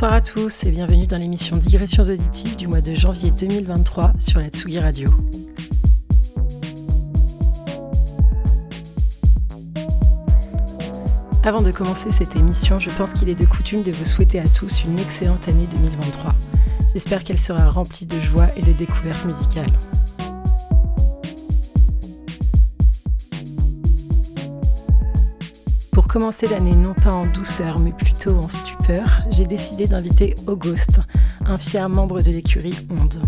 Bonsoir à tous et bienvenue dans l'émission Digressions auditives du mois de janvier 2023 sur la Tsugi Radio. Avant de commencer cette émission, je pense qu'il est de coutume de vous souhaiter à tous une excellente année 2023. J'espère qu'elle sera remplie de joie et de découvertes musicales. Commencer l'année non pas en douceur mais plutôt en stupeur, j'ai décidé d'inviter Auguste, un fier membre de l'écurie Onde.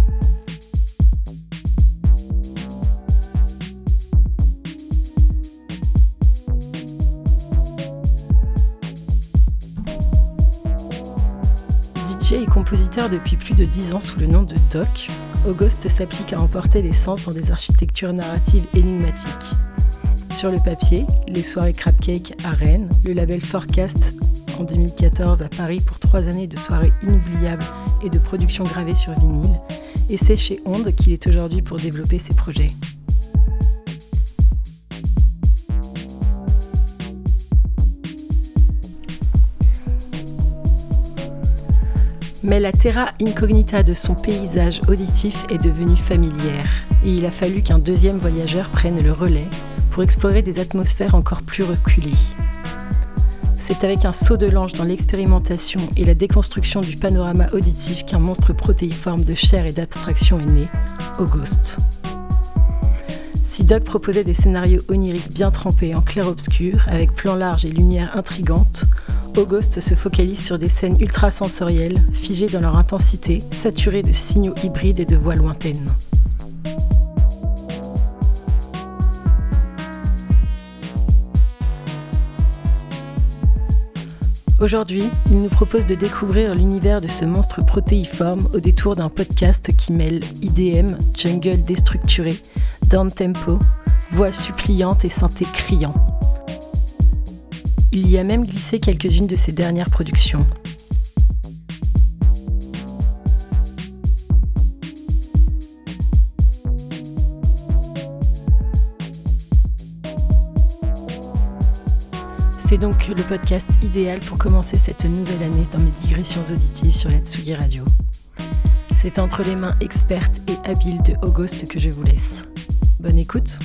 DJ et compositeur depuis plus de 10 ans sous le nom de Doc, Auguste s'applique à emporter les sens dans des architectures narratives énigmatiques. Sur le papier, les soirées Crab Cake à Rennes, le label Forecast en 2014 à Paris pour trois années de soirées inoubliables et de production gravée sur vinyle, et c'est chez Onde qu'il est aujourd'hui pour développer ses projets. Mais la terra incognita de son paysage auditif est devenue familière, et il a fallu qu'un deuxième voyageur prenne le relais pour explorer des atmosphères encore plus reculées. C'est avec un saut de l'ange dans l'expérimentation et la déconstruction du panorama auditif qu'un monstre protéiforme de chair et d'abstraction est né, Auguste. Si Doug proposait des scénarios oniriques bien trempés en clair-obscur, avec plans larges et lumière intrigante, Auguste se focalise sur des scènes ultra-sensorielles, figées dans leur intensité, saturées de signaux hybrides et de voix lointaines. Aujourd'hui, il nous propose de découvrir l'univers de ce monstre protéiforme au détour d'un podcast qui mêle IDM, jungle déstructuré, down tempo, voix suppliante et synthé criant. Il y a même glissé quelques-unes de ses dernières productions. Donc le podcast idéal pour commencer cette nouvelle année dans mes digressions auditives sur la Tsugi Radio. C'est entre les mains expertes et habiles de Auguste que je vous laisse. Bonne écoute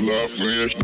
laughing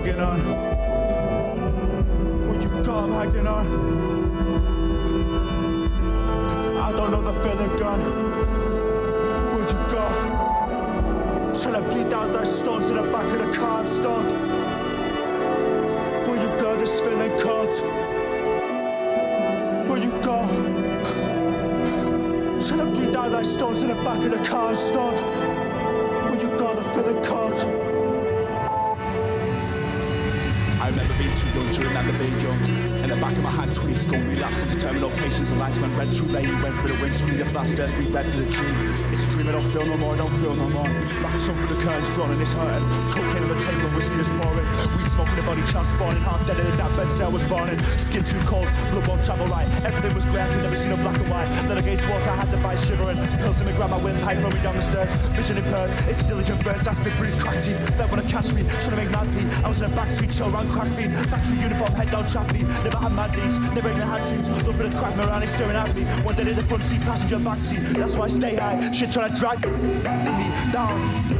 hanging on. Would you I'm hanging on. I don't know the feeling gone. Would you go? Till I bleed out those stones in the back of the car I'm stoned. Will you go this feeling cold? Will you go? Till I bleed out those stones in the back of the car I'm stoned. Will you go the feeling cold? You don't turn ben the bey yolcu in the back of my hand, twist skull relapse into terminal patience. The lights went red too late. Went for the windscreen, the flash stairs, we read for the dream. It's a dream, I don't feel no more, I don't feel no more. Back sun for the curtains drawn and it's hurting. Cocaine on the table, whiskey is pouring. Weed smoking, the body child spawning. Half dead in that bed cell was born in. Skin too cold, blood won't travel right. Everything was grey, I could never seen a black and white. Then against walls, I had to fight shivering. Pills in my grab, my windpipe, throw me down the stairs. Vision impaired, it's a diligent burst, that's big through crack teeth. They wanna catch me, trying to make mad pee. I was in a backstreet chill around crack fiend. Factory uniform, head down trap me. Never had mad deeds, never even had dreams. For the crack, my around, staring at me. One day in the front seat, passenger back seat. That's why I stay high. Shit trying to drag me down.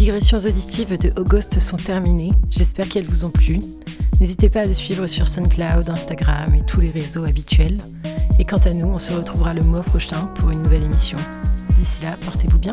digressions auditives de Auguste sont terminées. J'espère qu'elles vous ont plu. N'hésitez pas à le suivre sur SoundCloud, Instagram et tous les réseaux habituels. Et quant à nous, on se retrouvera le mois prochain pour une nouvelle émission. D'ici là, portez-vous bien.